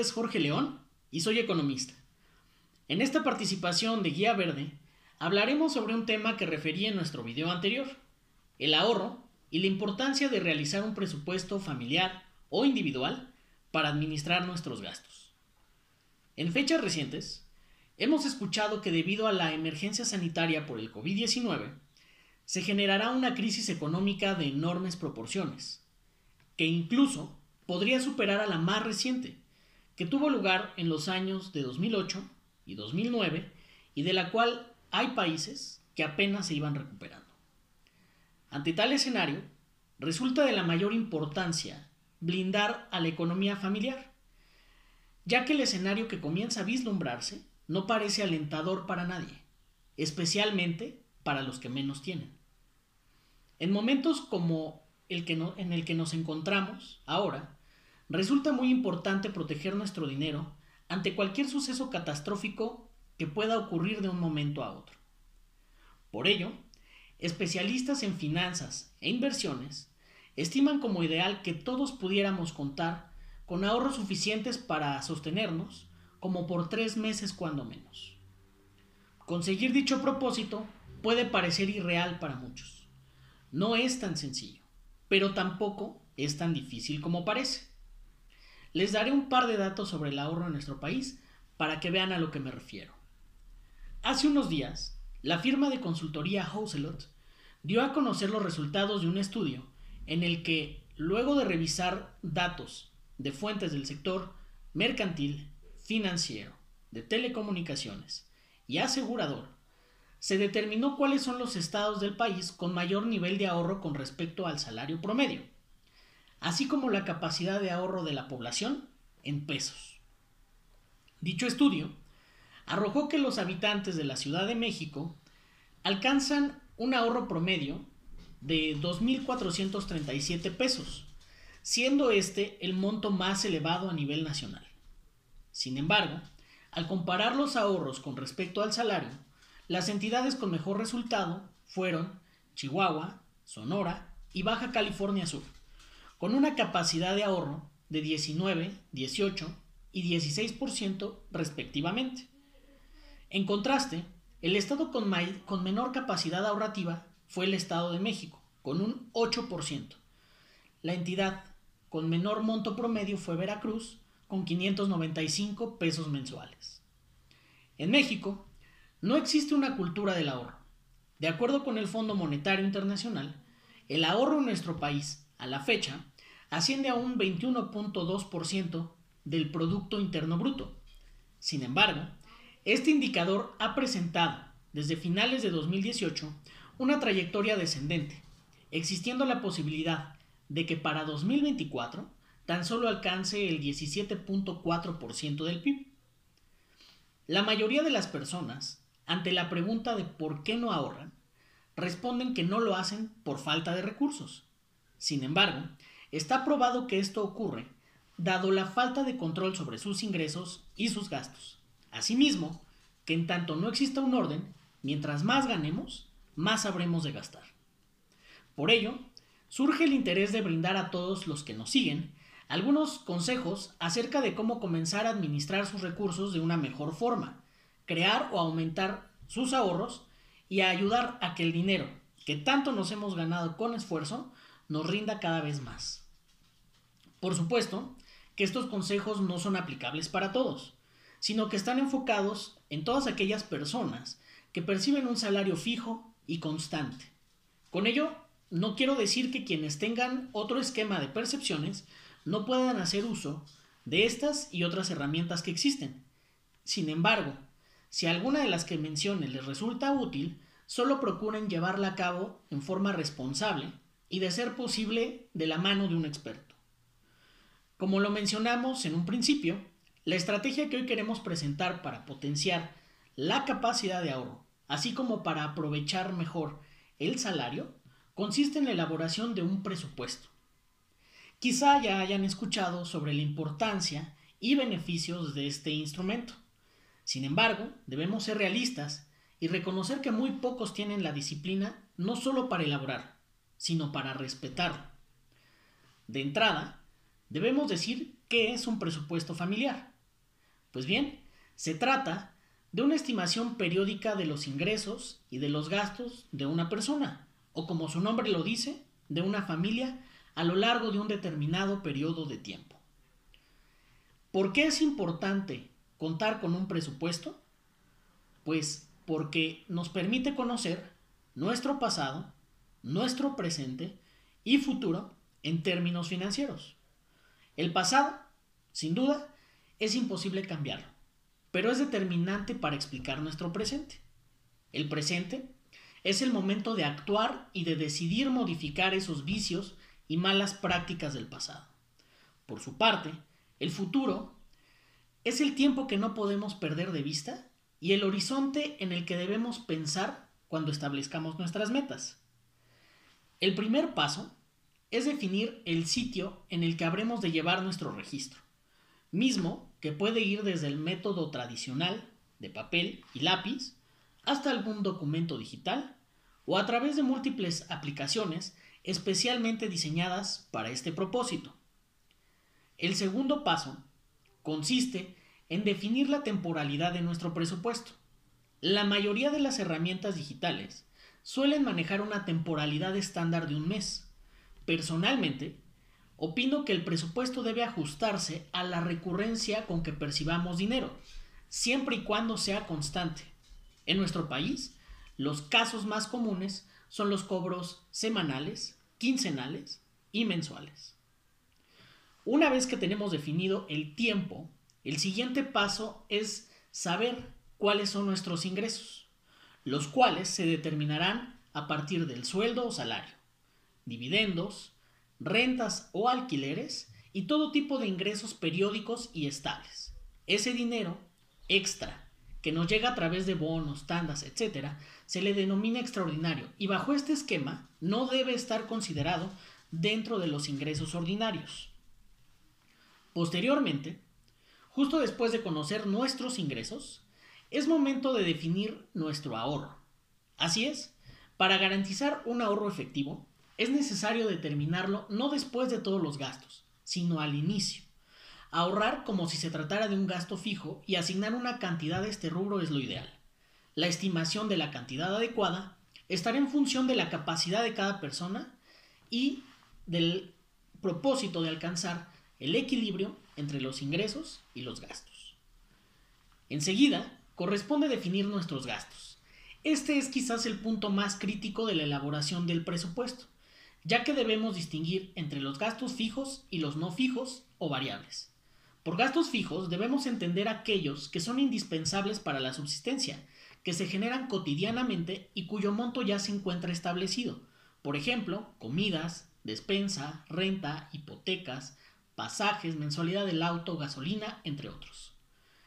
Es Jorge León y soy economista. En esta participación de Guía Verde hablaremos sobre un tema que referí en nuestro video anterior, el ahorro y la importancia de realizar un presupuesto familiar o individual para administrar nuestros gastos. En fechas recientes, hemos escuchado que debido a la emergencia sanitaria por el COVID-19, se generará una crisis económica de enormes proporciones, que incluso podría superar a la más reciente, que tuvo lugar en los años de 2008 y 2009 y de la cual hay países que apenas se iban recuperando. Ante tal escenario, resulta de la mayor importancia blindar a la economía familiar, ya que el escenario que comienza a vislumbrarse no parece alentador para nadie, especialmente para los que menos tienen. En momentos como el que en el que nos encontramos ahora, resulta muy importante proteger nuestro dinero ante cualquier suceso catastrófico que pueda ocurrir de un momento a otro. Por ello, especialistas en finanzas e inversiones estiman como ideal que todos pudiéramos contar con ahorros suficientes para sostenernos como por tres meses cuando menos. Conseguir dicho propósito puede parecer irreal para muchos. No es tan sencillo, pero tampoco es tan difícil como parece. Les daré un par de datos sobre el ahorro en nuestro país para que vean a lo que me refiero. Hace unos días, la firma de consultoría Houselot dio a conocer los resultados de un estudio en el que, luego de revisar datos de fuentes del sector mercantil, financiero, de telecomunicaciones y asegurador, se determinó cuáles son los estados del país con mayor nivel de ahorro con respecto al salario promedio así como la capacidad de ahorro de la población en pesos. Dicho estudio arrojó que los habitantes de la Ciudad de México alcanzan un ahorro promedio de 2.437 pesos, siendo este el monto más elevado a nivel nacional. Sin embargo, al comparar los ahorros con respecto al salario, las entidades con mejor resultado fueron Chihuahua, Sonora y Baja California Sur con una capacidad de ahorro de 19, 18 y 16% respectivamente. En contraste, el estado con, menor capacidad ahorrativa fue el Estado de México, con un 8%. La entidad con menor monto promedio fue Veracruz, con 595 pesos mensuales. En México, no existe una cultura del ahorro. De acuerdo con el Fondo Monetario Internacional, el ahorro en nuestro país a la fecha, asciende a un 21.2% del Producto Interno Bruto. Sin embargo, este indicador ha presentado, desde finales de 2018, una trayectoria descendente, existiendo la posibilidad de que para 2024 tan solo alcance el 17.4% del PIB. La mayoría de las personas, ante la pregunta de por qué no ahorran, responden que no lo hacen por falta de recursos, sin embargo, está probado que esto ocurre dado la falta de control sobre sus ingresos y sus gastos. Asimismo, que en tanto no exista un orden, mientras más ganemos, más habremos de gastar. Por ello, surge el interés de brindar a todos los que nos siguen algunos consejos acerca de cómo comenzar a administrar sus recursos de una mejor forma, crear o aumentar sus ahorros y ayudar a que el dinero que tanto nos hemos ganado con esfuerzo nos rinda cada vez más. Por supuesto que estos consejos no son aplicables para todos, sino que están enfocados en todas aquellas personas que perciben un salario fijo y constante. Con ello, no quiero decir que quienes tengan otro esquema de percepciones no puedan hacer uso de estas y otras herramientas que existen. Sin embargo, si alguna de las que mencione les resulta útil, solo procuren llevarla a cabo en forma responsable y de ser posible de la mano de un experto. Como lo mencionamos en un principio, la estrategia que hoy queremos presentar para potenciar la capacidad de ahorro, así como para aprovechar mejor el salario, consiste en la elaboración de un presupuesto. Quizá ya hayan escuchado sobre la importancia y beneficios de este instrumento. Sin embargo, debemos ser realistas y reconocer que muy pocos tienen la disciplina no solo para elaborar, sino para respetarlo. De entrada, debemos decir qué ¿qué es un presupuesto familiar? Pues bien, se trata de una estimación periódica de los ingresos y de los gastos de una persona, o como su nombre lo dice, de una familia a lo largo de un determinado periodo de tiempo. ¿Por qué es importante contar con un presupuesto? Pues porque nos permite conocer nuestro pasado, nuestro presente y futuro en términos financieros. El pasado, sin duda, es imposible cambiarlo, pero es determinante para explicar nuestro presente. El presente es el momento de actuar y de decidir modificar esos vicios y malas prácticas del pasado. Por su parte, el futuro es el tiempo que no podemos perder de vista y el horizonte en el que debemos pensar cuando establezcamos nuestras metas. El primer paso es definir el sitio en el que habremos de llevar nuestro registro, mismo que puede ir desde el método tradicional de papel y lápiz hasta algún documento digital o a través de múltiples aplicaciones especialmente diseñadas para este propósito. El segundo paso consiste en definir la temporalidad de nuestro presupuesto. La mayoría de las herramientas digitales suelen manejar una temporalidad estándar de un mes. Personalmente, opino que el presupuesto debe ajustarse a la recurrencia con que percibamos dinero, siempre y cuando sea constante. En nuestro país, los casos más comunes son los cobros semanales, quincenales y mensuales. Una vez que tenemos definido el tiempo, el siguiente paso es saber cuáles son nuestros ingresos, los cuales se determinarán a partir del sueldo o salario, dividendos, rentas o alquileres y todo tipo de ingresos periódicos y estables. Ese dinero extra que nos llega a través de bonos, tandas, etc., se le denomina extraordinario y bajo este esquema no debe estar considerado dentro de los ingresos ordinarios. Posteriormente, justo después de conocer nuestros ingresos, es momento de definir nuestro ahorro. Así es, para garantizar un ahorro efectivo, es necesario determinarlo no después de todos los gastos, sino al inicio. Ahorrar como si se tratara de un gasto fijo y asignar una cantidad a este rubro es lo ideal. La estimación de la cantidad adecuada estará en función de la capacidad de cada persona y del propósito de alcanzar el equilibrio entre los ingresos y los gastos. Enseguida, corresponde definir nuestros gastos. Este es quizás el punto más crítico de la elaboración del presupuesto, ya que debemos distinguir entre los gastos fijos y los no fijos o variables. Por gastos fijos debemos entender aquellos que son indispensables para la subsistencia, que se generan cotidianamente y cuyo monto ya se encuentra establecido. Por ejemplo, comidas, despensa, renta, hipotecas, pasajes, mensualidad del auto, gasolina, entre otros.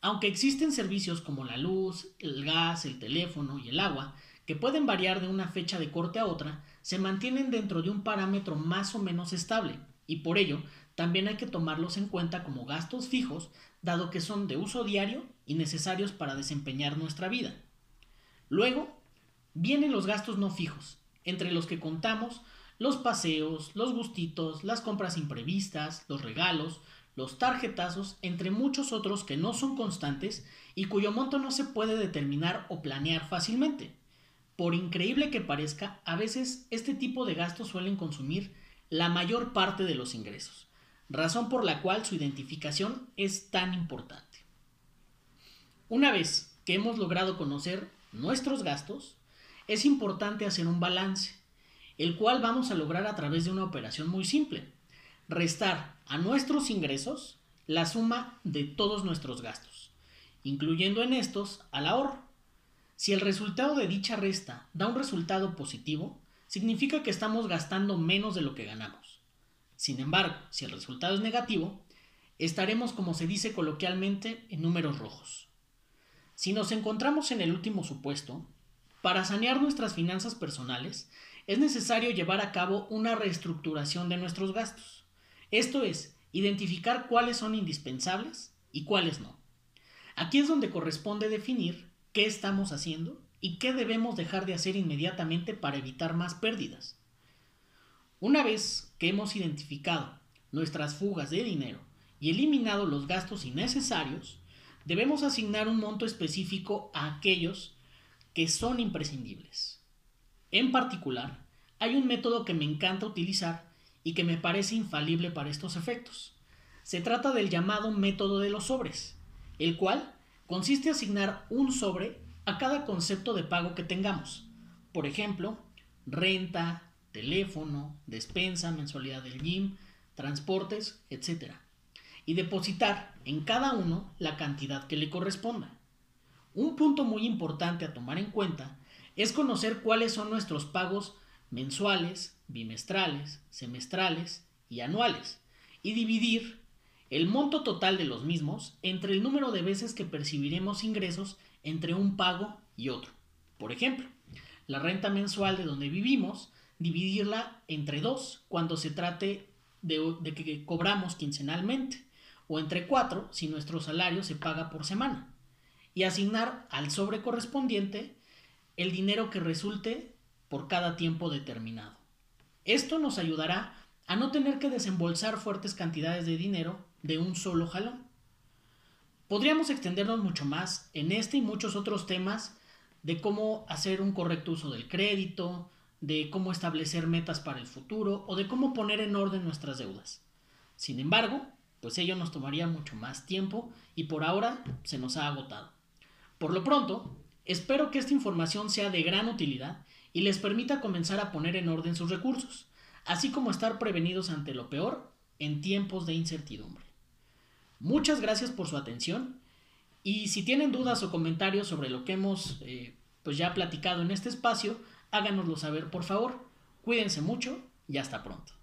Aunque existen servicios como la luz, el gas, el teléfono y el agua, que pueden variar de una fecha de corte a otra, se mantienen dentro de un parámetro más o menos estable, y por ello también hay que tomarlos en cuenta como gastos fijos, dado que son de uso diario y necesarios para desempeñar nuestra vida. Luego, vienen los gastos no fijos, entre los que contamos los paseos, los gustitos, las compras imprevistas, los regalos, los tarjetazos, entre muchos otros que no son constantes y cuyo monto no se puede determinar o planear fácilmente. Por increíble que parezca, a veces este tipo de gastos suelen consumir la mayor parte de los ingresos razón por la cual su identificación es tan importante. Una vez que hemos logrado conocer nuestros gastos, es importante hacer un balance, el cual vamos a lograr a través de una operación muy simple. Restar a nuestros ingresos la suma de todos nuestros gastos, incluyendo en estos al ahorro. Si el resultado de dicha resta da un resultado positivo, significa que estamos gastando menos de lo que ganamos. Sin embargo, si el resultado es negativo, estaremos, como se dice coloquialmente, en números rojos. Si nos encontramos en el último supuesto, para sanear nuestras finanzas personales, es necesario llevar a cabo una reestructuración de nuestros gastos. Esto es, identificar cuáles son indispensables y cuáles no. Aquí es donde corresponde definir qué estamos haciendo y qué debemos dejar de hacer inmediatamente para evitar más pérdidas. Una vez que hemos identificado nuestras fugas de dinero y eliminado los gastos innecesarios, debemos asignar un monto específico a aquellos que son imprescindibles. En particular, hay un método que me encanta utilizar y que me parece infalible para estos efectos. Se trata del llamado método de los sobres, el cual consiste en asignar un sobre a cada concepto de pago que tengamos. Por ejemplo, renta, teléfono, despensa, mensualidad del gym, transportes, etc. Y depositar en cada uno la cantidad que le corresponda. Un punto muy importante a tomar en cuenta es conocer cuáles son nuestros pagos mensuales, bimestrales, semestrales y anuales, y dividir el monto total de los mismos entre el número de veces que percibiremos ingresos entre un pago y otro. Por ejemplo, la renta mensual de donde vivimos, dividirla entre dos cuando se trate de, de que cobramos quincenalmente, o entre cuatro si nuestro salario se paga por semana, y asignar al sobre correspondiente el dinero que resulte por cada tiempo determinado. Esto nos ayudará a no tener que desembolsar fuertes cantidades de dinero de un solo jalón. Podríamos extendernos mucho más en este y muchos otros temas de cómo hacer un correcto uso del crédito, de cómo establecer metas para el futuro o de cómo poner en orden nuestras deudas. Sin embargo, pues ello nos tomaría mucho más tiempo y por ahora se nos ha agotado. Por lo pronto, espero que esta información sea de gran utilidad y les permita comenzar a poner en orden sus recursos, así como estar prevenidos ante lo peor en tiempos de incertidumbre. Muchas gracias por su atención y si tienen dudas o comentarios sobre lo que hemos eh, pues ya platicado en este espacio, háganoslo saber por favor. Cuídense mucho y hasta pronto.